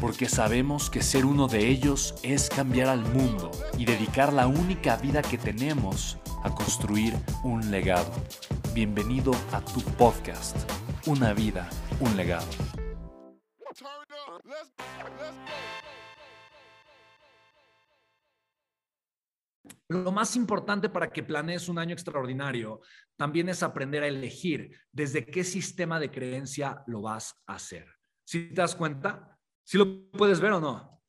porque sabemos que ser uno de ellos es cambiar al mundo y dedicar la única vida que tenemos a construir un legado. Bienvenido a tu podcast, Una vida, un legado. Lo más importante para que planees un año extraordinario también es aprender a elegir desde qué sistema de creencia lo vas a hacer. Si te das cuenta, ¿Sí lo puedes ver o no?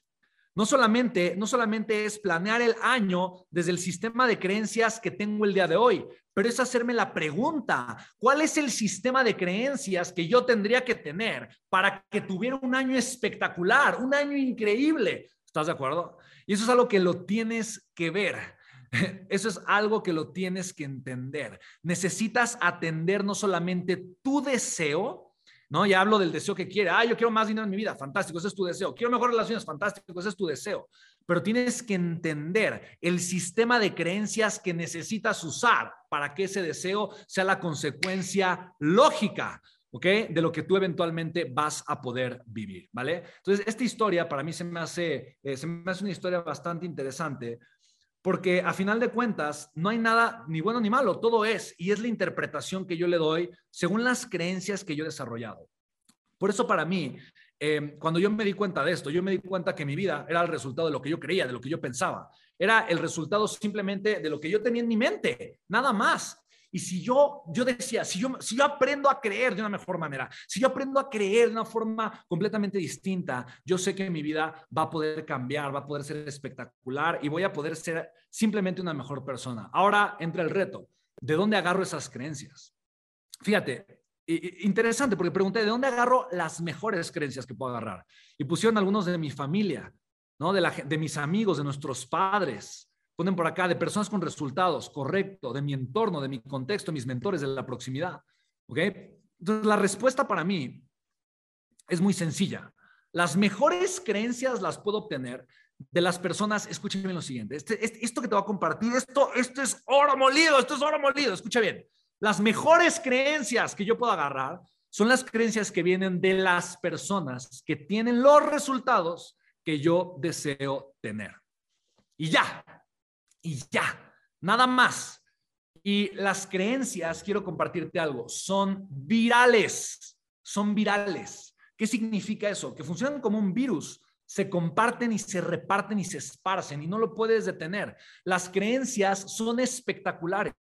No solamente, no solamente es planear el año desde el sistema de creencias que tengo el día de hoy, pero es hacerme la pregunta, ¿cuál es el sistema de creencias que yo tendría que tener para que tuviera un año espectacular, un año increíble? ¿Estás de acuerdo? Y eso es algo que lo tienes que ver. Eso es algo que lo tienes que entender. Necesitas atender no solamente tu deseo, ¿no? Ya hablo del deseo que quiere. Ah, yo quiero más dinero en mi vida. Fantástico, ese es tu deseo. Quiero mejores relaciones. Fantástico, ese es tu deseo. Pero tienes que entender el sistema de creencias que necesitas usar para que ese deseo sea la consecuencia lógica. ¿ok? De lo que tú eventualmente vas a poder vivir, ¿vale? Entonces, esta historia para mí se me hace, eh, se me hace una historia bastante interesante porque a final de cuentas no hay nada ni bueno ni malo, todo es, y es la interpretación que yo le doy según las creencias que yo he desarrollado. Por eso para mí, em, cuando yo me di cuenta de esto, yo me di cuenta que mi vida era el resultado de lo que yo creía, de lo que yo pensaba. Era el resultado simplemente de lo que yo tenía en mi mente, nada más. Y si yo, yo decía, si yo, si yo aprendo a creer de una mejor manera, si yo aprendo a creer de una forma completamente distinta, yo sé que mi vida va a poder cambiar, va a poder ser espectacular y voy a poder ser simplemente una mejor persona. Ahora entra el reto, ¿de dónde agarro esas creencias? Fíjate, interesante porque pregunté, ¿de dónde agarro las mejores creencias que puedo agarrar? Y pusieron algunos de mi familia, ¿no? De, la, de mis amigos, de nuestros padres, Ponen por acá de personas con resultados, correcto, de mi entorno, de mi contexto, mis mentores, de la proximidad. ¿Ok? Entonces, la respuesta para mí es muy sencilla. Las mejores creencias las puedo obtener de las personas, escúchame lo siguiente, este, este, esto que te voy a compartir, esto, esto es oro molido, esto es oro molido, escucha bien. Las mejores creencias que yo puedo agarrar son las creencias que vienen de las personas que tienen los resultados que yo deseo tener. Y ya, y ya, nada más. Y las creencias, quiero compartirte algo, son virales, son virales. ¿Qué significa eso? Que funcionan como un virus se comparten y se reparten y se esparcen y no lo puedes detener. Las creencias son espectaculares.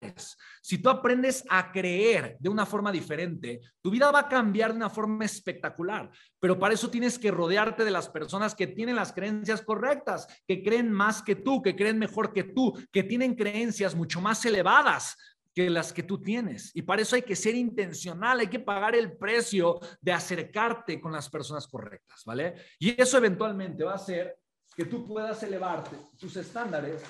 Si tú aprendes a creer de una forma diferente, tu vida va a cambiar de una forma espectacular, pero para eso tienes que rodearte de las personas que tienen las creencias correctas, que creen más que tú, que creen mejor que tú, que tienen creencias mucho más elevadas que las que tú tienes. Y para eso hay que ser intencional, hay que pagar el precio de acercarte con las personas correctas, ¿vale? Y eso eventualmente va a hacer que tú puedas elevarte tus estándares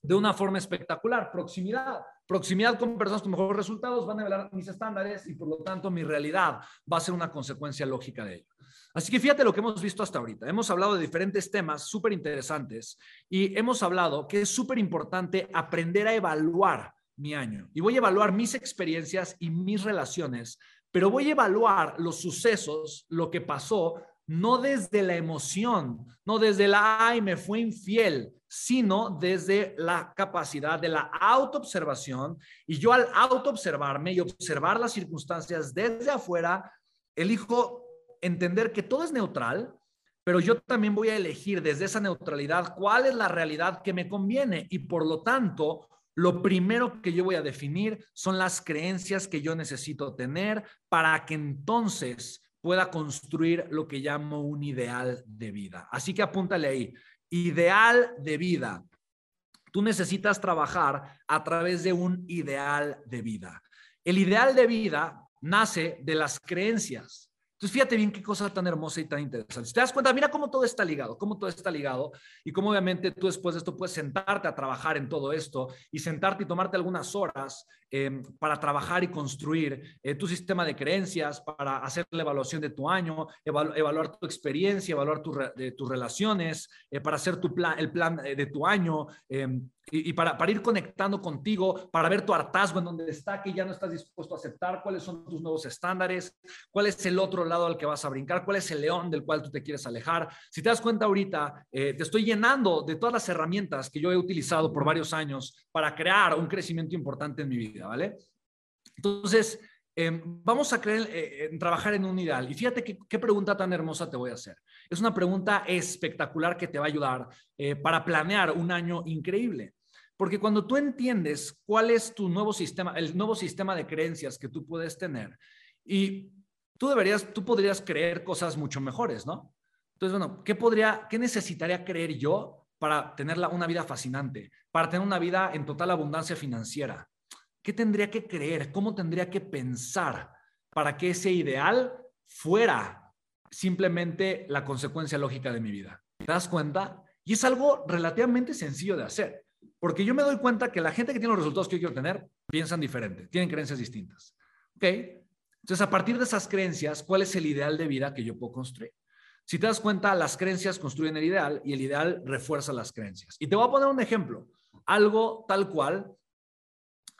de una forma espectacular. Proximidad. Proximidad con personas con mejores resultados van a elevar mis estándares y por lo tanto mi realidad va a ser una consecuencia lógica de ello. Así que fíjate lo que hemos visto hasta ahorita. Hemos hablado de diferentes temas súper interesantes y hemos hablado que es súper importante aprender a evaluar mi año y voy a evaluar mis experiencias y mis relaciones, pero voy a evaluar los sucesos, lo que pasó, no desde la emoción, no desde la, ay, me fue infiel, sino desde la capacidad de la autoobservación. Y yo al autoobservarme y observar las circunstancias desde afuera, elijo entender que todo es neutral, pero yo también voy a elegir desde esa neutralidad cuál es la realidad que me conviene y por lo tanto, lo primero que yo voy a definir son las creencias que yo necesito tener para que entonces pueda construir lo que llamo un ideal de vida. Así que apúntale ahí, ideal de vida. Tú necesitas trabajar a través de un ideal de vida. El ideal de vida nace de las creencias. Entonces, fíjate bien qué cosa tan hermosa y tan interesante. Si te das cuenta, mira cómo todo está ligado, cómo todo está ligado y cómo obviamente tú después de esto puedes sentarte a trabajar en todo esto y sentarte y tomarte algunas horas em, para trabajar y construir eh, tu sistema de creencias, para hacer la evaluación de tu año, evaluar tu experiencia, evaluar de, tus relaciones, eh, para hacer tu plan, el plan de tu año, em, y, para, para, ir conectando contigo, para ver tu hartazgo en donde está, que ya no estás dispuesto a aceptar, cuáles son tus nuevos estándares, cuál es el otro lado al que vas a brincar, cuál es el león del cual tú te quieres alejar. Si te das cuenta ahorita, eh, te estoy llenando de todas las herramientas que yo he utilizado por varios años para crear un crecimiento importante en mi vida, ¿vale? Entonces, em, vamos a creer, eh, en trabajar en un ideal. Y fíjate qué, pregunta tan hermosa te voy a hacer. Es una pregunta espectacular que te va a ayudar eh, para planear un año increíble. Porque cuando tú entiendes cuál es tu nuevo sistema, el nuevo sistema de creencias que tú puedes tener, y tú deberías, tú podrías creer cosas mucho mejores, ¿no? Entonces, bueno, ¿qué podría, qué necesitaría creer yo para tener una vida fascinante, para tener una vida en total abundancia financiera? ¿Qué tendría que creer? ¿Cómo tendría que pensar para que ese ideal fuera simplemente la consecuencia lógica de mi vida? ¿Te das cuenta? Y es algo relativamente sencillo de hacer. Porque yo me doy cuenta que la gente que tiene los resultados que yo quiero tener piensan diferente, tienen creencias distintas. ¿Ok? Entonces, a partir de esas creencias, ¿cuál es el ideal de vida que yo puedo construir? Si te das cuenta, las creencias construyen el ideal y el ideal refuerza las creencias. Y te voy a poner un ejemplo, algo tal cual,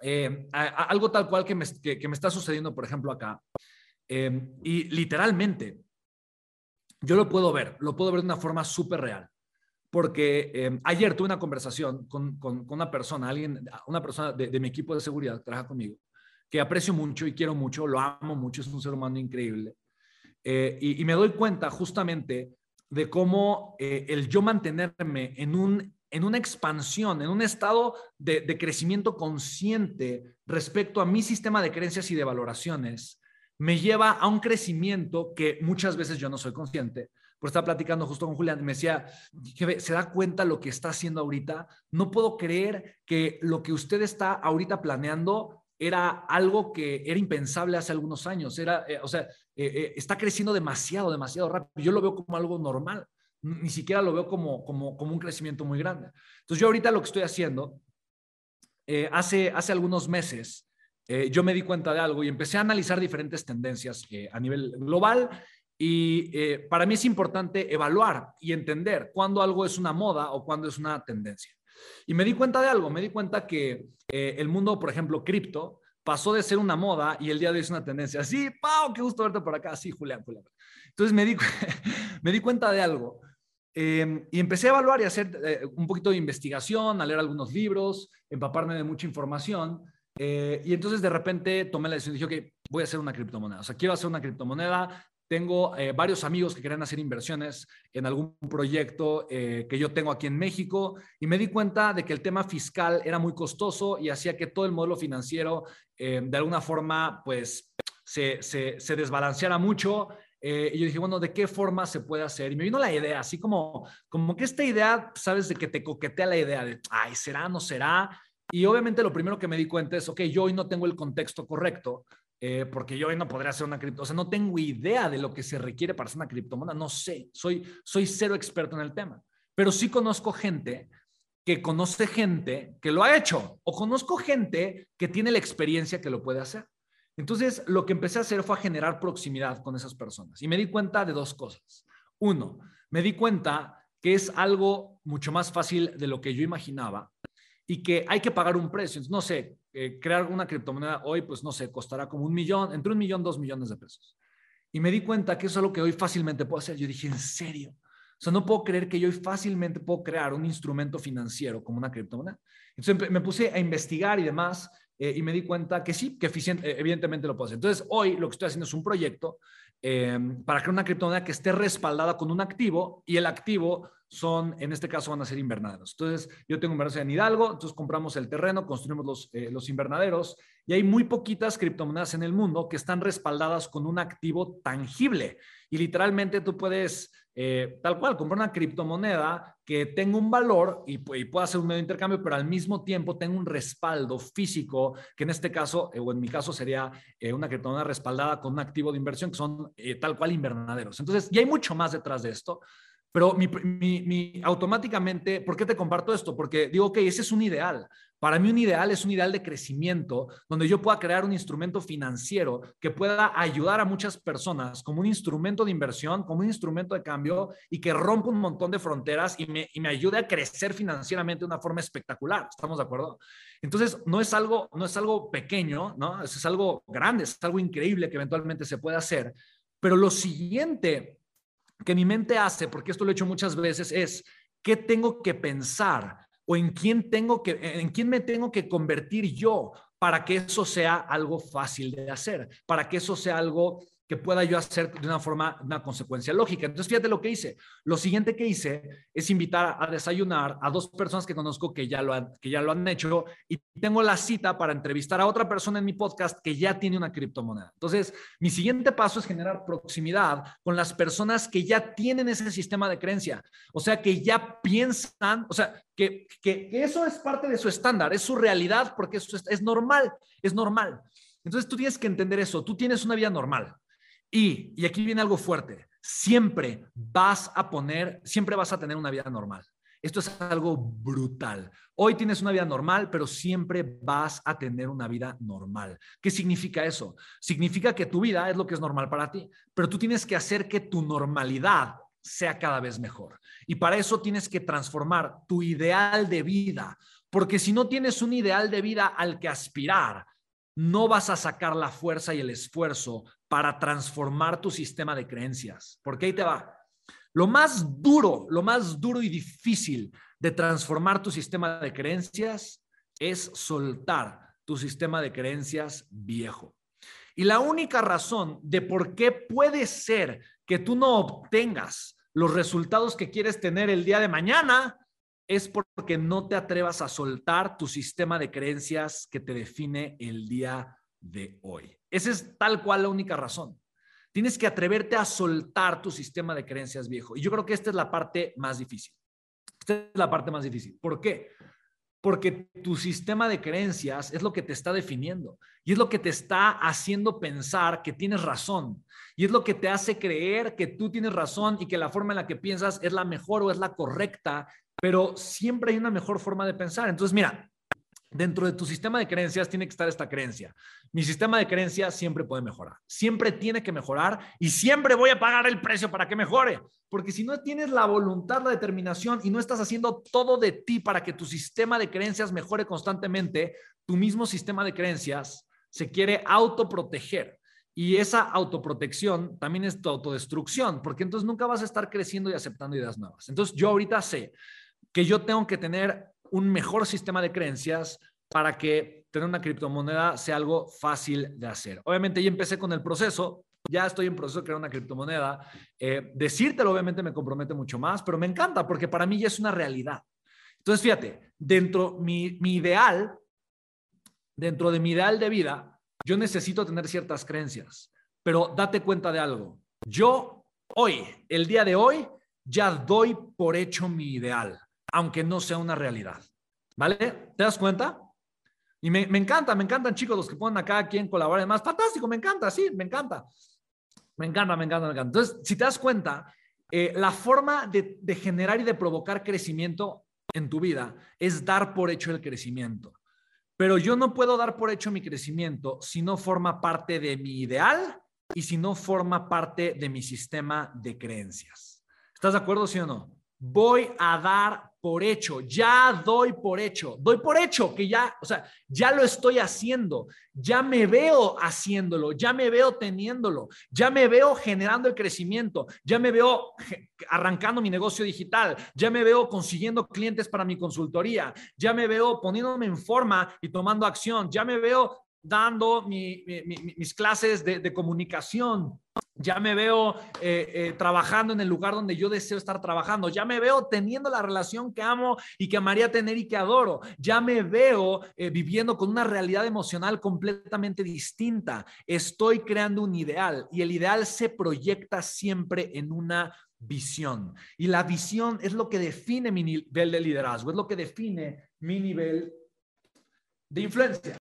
eh, algo tal cual que me, está sucediendo, por ejemplo, acá. Eh, y literalmente, yo lo puedo ver, lo puedo ver de una forma súper real porque em, ayer tuve una conversación con, una persona, alguien, una persona de, mi equipo de seguridad que trabaja conmigo, que aprecio mucho y quiero mucho, lo amo mucho, es un ser humano increíble. Eh, y, me doy cuenta justamente de cómo eh, el yo mantenerme en, un, en una expansión, en un estado de, crecimiento consciente respecto a mi sistema de creencias y de valoraciones, me lleva a un crecimiento que muchas veces yo no soy consciente, por estar platicando justo con Julián, me decía, ¿se da cuenta lo que está haciendo ahorita? No puedo creer que lo que usted está ahorita planeando era algo que era impensable hace algunos años. Era, eh, o sea, eh, eh, está creciendo demasiado, demasiado rápido. Yo lo veo como algo normal. Ni siquiera lo veo como, como, como un crecimiento muy grande. Entonces yo ahorita lo que estoy haciendo, hace, hace algunos meses, yo me di cuenta de algo y empecé a analizar diferentes tendencias a nivel global y eh, para mí es importante evaluar y entender cuándo algo es una moda o cuándo es una tendencia. Y me di cuenta de algo, me di cuenta que eh, el mundo, por ejemplo, cripto, pasó de ser una moda y el día de hoy es una tendencia. Sí, Pau, qué gusto verte por acá. Sí, Julián, Julián. Entonces me di, me di cuenta de algo em, y empecé a evaluar y a hacer eh, un poquito de investigación, a leer algunos libros, empaparme de mucha información. y entonces de repente tomé la decisión dije, ok, voy a hacer una criptomoneda. O sea, quiero hacer una criptomoneda, tengo eh, varios amigos que quieren hacer inversiones en algún proyecto eh, que yo tengo aquí en México y me di cuenta de que el tema fiscal era muy costoso y hacía que todo el modelo financiero eh, de alguna forma pues se, se, desbalanceara mucho. Y yo dije, bueno, ¿de qué forma se puede hacer? Y me vino la idea, así como, como que esta idea, sabes, de que te coquetea la idea de, ay, ¿será, no será? Y obviamente lo primero que me di cuenta es, ok, yo hoy no tengo el contexto correcto eh, porque yo hoy no podría hacer una cripto, o sea, no tengo idea de lo que se requiere para hacer una criptomoneda, no sé, soy, soy cero experto en el tema, pero sí conozco gente que conoce gente que lo ha hecho o conozco gente que tiene la experiencia que lo puede hacer. Entonces, lo que empecé a hacer fue a generar proximidad con esas personas y me di cuenta de dos cosas. Uno, me di cuenta que es algo mucho más fácil de lo que yo imaginaba y que hay que pagar un precio. No sé, eh, crear una criptomoneda hoy, pues no sé, costará como un millón, entre un millón, dos millones de pesos. Y me di cuenta que eso es algo que hoy fácilmente puedo hacer. Yo dije, ¿en serio? O sea, no puedo creer que yo hoy fácilmente puedo crear un instrumento financiero como una criptomoneda. Entonces me puse a investigar y demás eh, y me di cuenta que sí, que eficiente, eh, evidentemente lo puedo hacer. Entonces hoy lo que estoy haciendo es un proyecto em, para crear una criptomoneda que esté respaldada con un activo y el activo son, en este caso, van a ser invernaderos. Entonces, yo tengo invernaderos en Hidalgo, entonces compramos el terreno, construimos los, eh, los invernaderos y hay muy poquitas criptomonedas en el mundo que están respaldadas con un activo tangible. Y literalmente tú puedes, eh, tal cual, comprar una criptomoneda que tenga un valor y, y, pueda ser un medio de intercambio, pero al mismo tiempo tenga un respaldo físico, que en este caso, eh, o en mi caso, sería una criptomoneda respaldada con un activo de inversión, que son tal cual invernaderos. Entonces, y hay mucho más detrás de esto. Pero mi, mi, automáticamente, ¿por qué te comparto esto? Porque digo, ok, ese es un ideal. Para mí un ideal es un ideal de crecimiento donde yo pueda crear un instrumento financiero que pueda ayudar a muchas personas como un instrumento de inversión, como un instrumento de cambio y que rompa un montón de fronteras y me, y me ayude a crecer financieramente de una forma espectacular. ¿Estamos de acuerdo? Entonces, no es algo, no es algo pequeño, ¿no? Es, algo grande, es algo increíble que eventualmente se puede hacer. Pero lo siguiente que mi mente hace, porque esto lo he hecho muchas veces, es qué tengo que pensar o en quién tengo que en quién me tengo que convertir yo para que eso sea algo fácil de hacer, para que eso sea algo que pueda yo hacer de una forma, una consecuencia lógica. Entonces, fíjate lo que hice. Lo siguiente que hice es invitar a desayunar a dos personas que conozco que ya lo han, que ya lo han hecho y tengo la cita para entrevistar a otra persona en mi podcast que ya tiene una criptomoneda. Entonces, mi siguiente paso es generar proximidad con las personas que ya tienen ese sistema de creencia. O sea, que ya piensan, o sea, que, que, eso es parte de su estándar, es su realidad porque eso es, es normal, es normal. Entonces, tú tienes que entender eso. Tú tienes una vida normal y, aquí viene algo fuerte, siempre vas a poner, siempre vas a tener una vida normal. Esto es algo brutal. Hoy tienes una vida normal, pero siempre vas a tener una vida normal. ¿Qué significa eso? Significa que tu vida es lo que es normal para ti, pero tú tienes que hacer que tu normalidad sea cada vez mejor. Y para eso tienes que transformar tu ideal de vida, porque si no tienes un ideal de vida al que aspirar, no vas a sacar la fuerza y el esfuerzo para transformar tu sistema de creencias. Porque ahí te va. Lo más duro, lo más duro y difícil de transformar tu sistema de creencias es soltar tu sistema de creencias viejo. Y la única razón de por qué puede ser que tú no obtengas los resultados que quieres tener el día de mañana es porque no te atrevas a soltar tu sistema de creencias que te define el día de hoy. Esa es tal cual la única razón. Tienes que atreverte a soltar tu sistema de creencias viejo. Y yo creo que esta es la parte más difícil. Esta es la parte más difícil. ¿Por qué? Porque tu sistema de creencias es lo que te está definiendo y es lo que te está haciendo pensar que tienes razón y es lo que te hace creer que tú tienes razón y que la forma en la que piensas es la mejor o es la correcta pero siempre hay una mejor forma de pensar. Entonces, mira, dentro de tu sistema de creencias tiene que estar esta creencia. Mi sistema de creencias siempre puede mejorar, siempre tiene que mejorar y siempre voy a pagar el precio para que mejore. Porque si no tienes la voluntad, la determinación y no estás haciendo todo de ti para que tu sistema de creencias mejore constantemente, tu mismo sistema de creencias se quiere autoproteger. Y esa autoprotección también es tu autodestrucción, porque entonces nunca vas a estar creciendo y aceptando ideas nuevas. Entonces yo ahorita sé que yo tengo que tener un mejor sistema de creencias para que tener una criptomoneda sea algo fácil de hacer. Obviamente ya empecé con el proceso, ya estoy en proceso de crear una criptomoneda. Eh, decírtelo obviamente me compromete mucho más, pero me encanta porque para mí ya es una realidad. Entonces, fíjate, dentro mi, mi ideal, dentro de mi ideal de vida, yo necesito tener ciertas creencias, pero date cuenta de algo. Yo hoy, el día de hoy, ya doy por hecho mi ideal aunque no sea una realidad. ¿Vale? ¿Te das cuenta? Y me, encanta, me encantan chicos los que ponen acá quien colabora. Además, fantástico, me encanta, sí, me encanta. Me encanta, me encanta, me encanta. Entonces, si te das cuenta, eh, la forma de, de generar y de provocar crecimiento en tu vida es dar por hecho el crecimiento. Pero yo no puedo dar por hecho mi crecimiento si no forma parte de mi ideal y si no forma parte de mi sistema de creencias. ¿Estás de acuerdo, sí o no? voy a dar por hecho, ya doy por hecho, doy por hecho que ya, o sea, ya lo estoy haciendo, ya me veo haciéndolo, ya me veo teniéndolo, ya me veo generando el crecimiento, ya me veo arrancando mi negocio digital, ya me veo consiguiendo clientes para mi consultoría, ya me veo poniéndome en forma y tomando acción, ya me veo dando mis clases de, de comunicación, ya me veo eh, eh, trabajando en el lugar donde yo deseo estar trabajando, ya me veo teniendo la relación que amo y que amaría tener y que adoro, ya me veo eh, viviendo con una realidad emocional completamente distinta, estoy creando un ideal y el ideal se proyecta siempre en una visión. Y la visión es lo que define mi nivel de liderazgo, es lo que define mi nivel de influencia.